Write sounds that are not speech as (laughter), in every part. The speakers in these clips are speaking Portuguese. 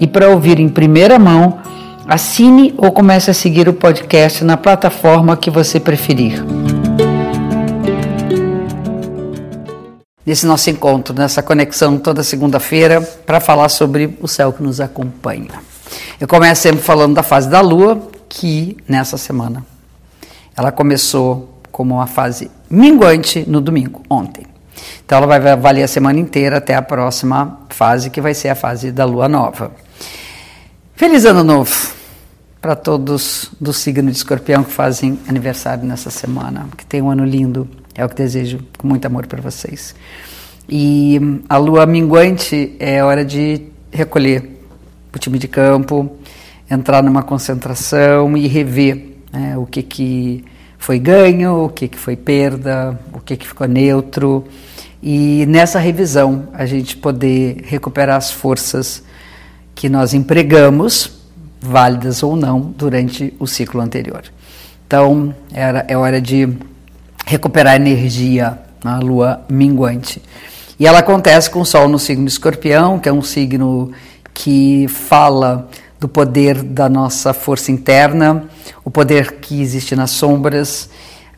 e para ouvir em primeira mão, assine ou comece a seguir o podcast na plataforma que você preferir. Nesse nosso encontro, nessa conexão toda segunda-feira, para falar sobre o céu que nos acompanha. Eu começo sempre falando da fase da Lua, que nessa semana ela começou como uma fase minguante no domingo, ontem. Então ela vai valer a semana inteira até a próxima fase, que vai ser a fase da lua nova. Feliz ano novo para todos do signo de escorpião que fazem aniversário nessa semana. Que tenham um ano lindo, é o que desejo com muito amor para vocês. E a lua minguante é hora de recolher o time de campo, entrar numa concentração e rever né, o que, que foi ganho, o que, que foi perda, o que, que ficou neutro. E nessa revisão a gente poder recuperar as forças que nós empregamos, válidas ou não, durante o ciclo anterior. Então era, é hora de recuperar energia na lua minguante. E ela acontece com o Sol no signo escorpião, que é um signo que fala do poder da nossa força interna, o poder que existe nas sombras,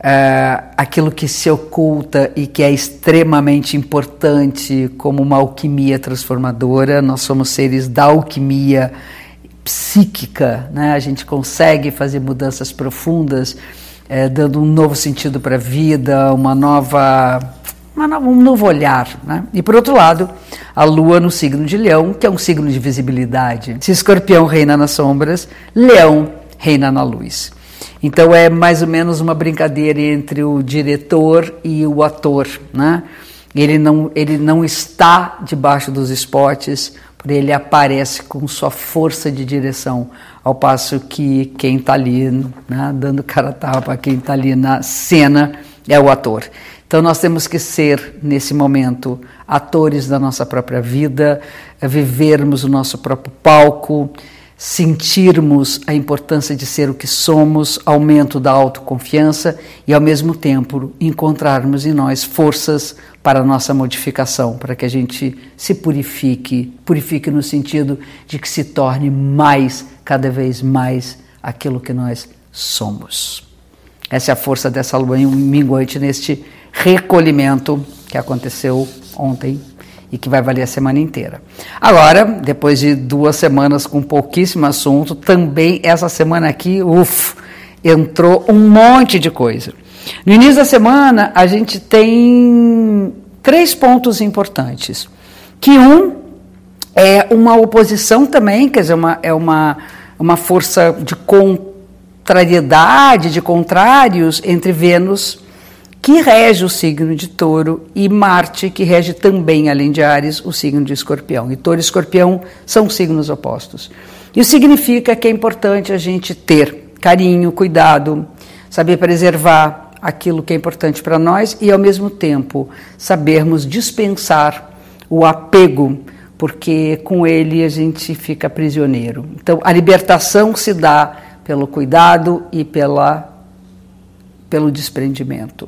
uh, aquilo que se oculta e que é extremamente importante como uma alquimia transformadora. Nós somos seres da alquimia psíquica, né? a gente consegue fazer mudanças profundas, eh, dando um novo sentido para a vida, uma nova um novo olhar. Né? E por outro lado, a lua no signo de leão, que é um signo de visibilidade. Se escorpião reina nas sombras, leão reina na luz. Então é mais ou menos uma brincadeira entre o diretor e o ator. Né? Ele, não, ele não está debaixo dos spots, porém ele aparece com sua força de direção, ao passo que quem está ali né, dando (laughs) cara tapa, quem está ali na cena é o ator. Então nós temos que ser, nesse momento, atores da nossa própria vida, vivermos o nosso próprio palco, sentirmos a importância de ser o que somos, aumento da autoconfiança e, ao mesmo tempo, encontrarmos em nós forças para a nossa modificação, para que a gente se purifique purifique no sentido de que se torne mais, cada vez mais, aquilo que nós somos. Essa é a força dessa lua minguante neste recolhimento que aconteceu ontem e que vai valer a semana inteira. Agora, depois de duas semanas com pouquíssimo assunto, também essa semana aqui, uff, entrou um monte de coisa. No início da semana, a gente tem três pontos importantes. Que um é uma oposição também, quer dizer, uma, é uma, uma força de contrariedade, de contrários entre Vênus que rege o signo de touro, e Marte, que rege também, além de Ares, o signo de escorpião. E touro e escorpião são signos opostos. Isso significa que é importante a gente ter carinho, cuidado, saber preservar aquilo que é importante para nós e, ao mesmo tempo, sabermos dispensar o apego, porque com ele a gente fica prisioneiro. Então, a libertação se dá pelo cuidado e pela, pelo desprendimento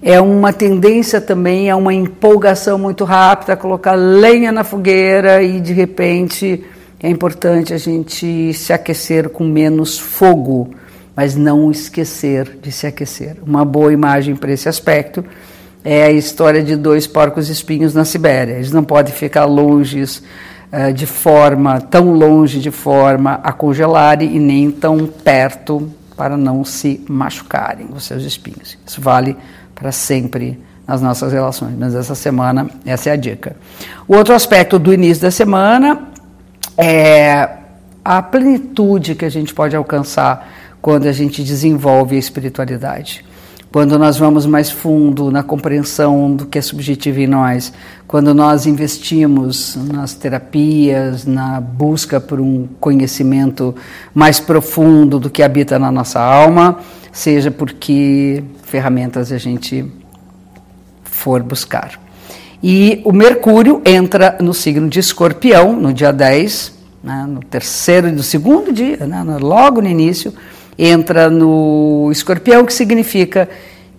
é uma tendência também a uma empolgação muito rápida, colocar lenha na fogueira e de repente é importante a gente se aquecer com menos fogo, mas não esquecer de se aquecer. Uma boa imagem para esse aspecto é a história de dois porcos espinhos na Sibéria. Eles não podem ficar longe uh, de forma, tão longe de forma a congelarem e nem tão perto para não se machucarem os seus espinhos. Isso vale para sempre nas nossas relações. Mas essa semana, essa é a dica. O outro aspecto do início da semana é a plenitude que a gente pode alcançar quando a gente desenvolve a espiritualidade. Quando nós vamos mais fundo na compreensão do que é subjetivo em nós, quando nós investimos nas terapias, na busca por um conhecimento mais profundo do que habita na nossa alma, seja porque ferramentas a gente for buscar. E o Mercúrio entra no signo de Escorpião no dia 10, né, no terceiro, no segundo dia, né, logo no início, entra no Escorpião, que significa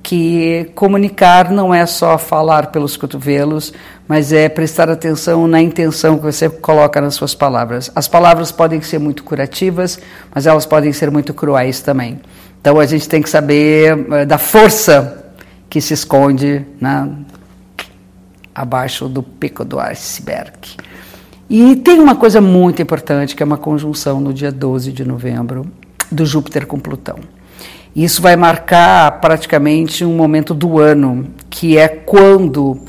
que comunicar não é só falar pelos cotovelos, mas é prestar atenção na intenção que você coloca nas suas palavras. As palavras podem ser muito curativas, mas elas podem ser muito cruéis também. Então a gente tem que saber eh, da força que se esconde né, abaixo do pico do iceberg. E tem uma coisa muito importante, que é uma conjunção no dia 12 de novembro do Júpiter com Plutão. Isso vai marcar praticamente um momento do ano, que é quando,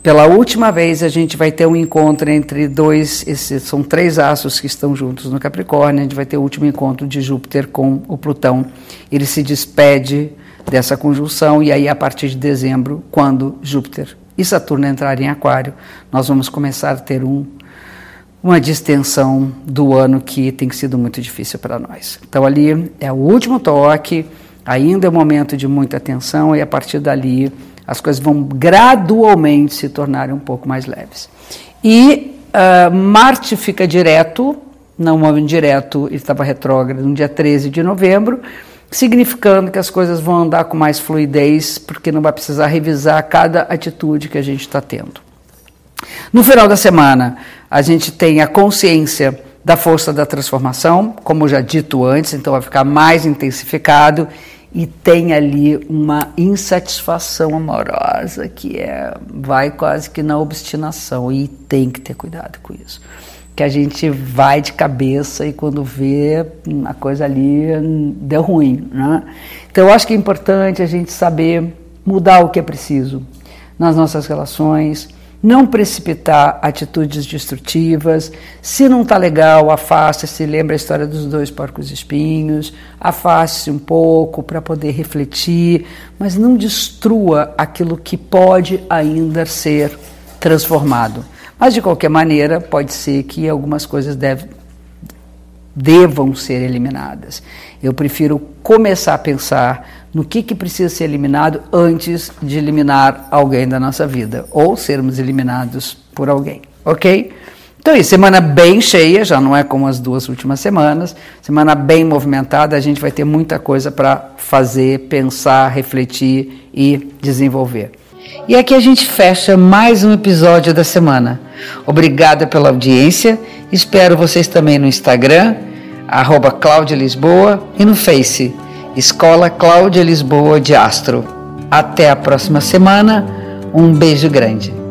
pela última vez, a gente vai ter um encontro entre dois, esses, são três astros que estão juntos no Capricórnio, a gente vai ter o último encontro de Júpiter com o Plutão. Ele se despede dessa conjunção e aí a partir de dezembro, quando Júpiter e Saturno entrarem em Aquário, nós vamos começar a ter um uma distensão do ano que tem sido muito difícil para nós. Então ali é o último toque, ainda é um momento de muita atenção e a partir dali as coisas vão gradualmente se tornarem um pouco mais leves. E uh, Marte fica direto, não movimento direto, ele estava retrógrado no dia 13 de novembro, significando que as coisas vão andar com mais fluidez, porque não vai precisar revisar cada atitude que a gente está tendo. No final da semana, a gente tem a consciência da força da transformação, como já dito antes, então vai ficar mais intensificado e tem ali uma insatisfação amorosa que é vai quase que na obstinação e tem que ter cuidado com isso. Que a gente vai de cabeça e quando vê a coisa ali deu ruim, né? Então eu acho que é importante a gente saber mudar o que é preciso nas nossas relações, não precipitar atitudes destrutivas. Se não está legal, afaste-se. Lembra a história dos dois porcos espinhos? Afaste-se um pouco para poder refletir, mas não destrua aquilo que pode ainda ser transformado. Mas de qualquer maneira, pode ser que algumas coisas devem, devam ser eliminadas. Eu prefiro começar a pensar no que, que precisa ser eliminado antes de eliminar alguém da nossa vida, ou sermos eliminados por alguém, ok? Então, isso, semana bem cheia, já não é como as duas últimas semanas, semana bem movimentada, a gente vai ter muita coisa para fazer, pensar, refletir e desenvolver. E aqui a gente fecha mais um episódio da semana. Obrigada pela audiência, espero vocês também no Instagram, arroba Lisboa, e no Face, Escola Cláudia Lisboa de Astro. Até a próxima semana. Um beijo grande.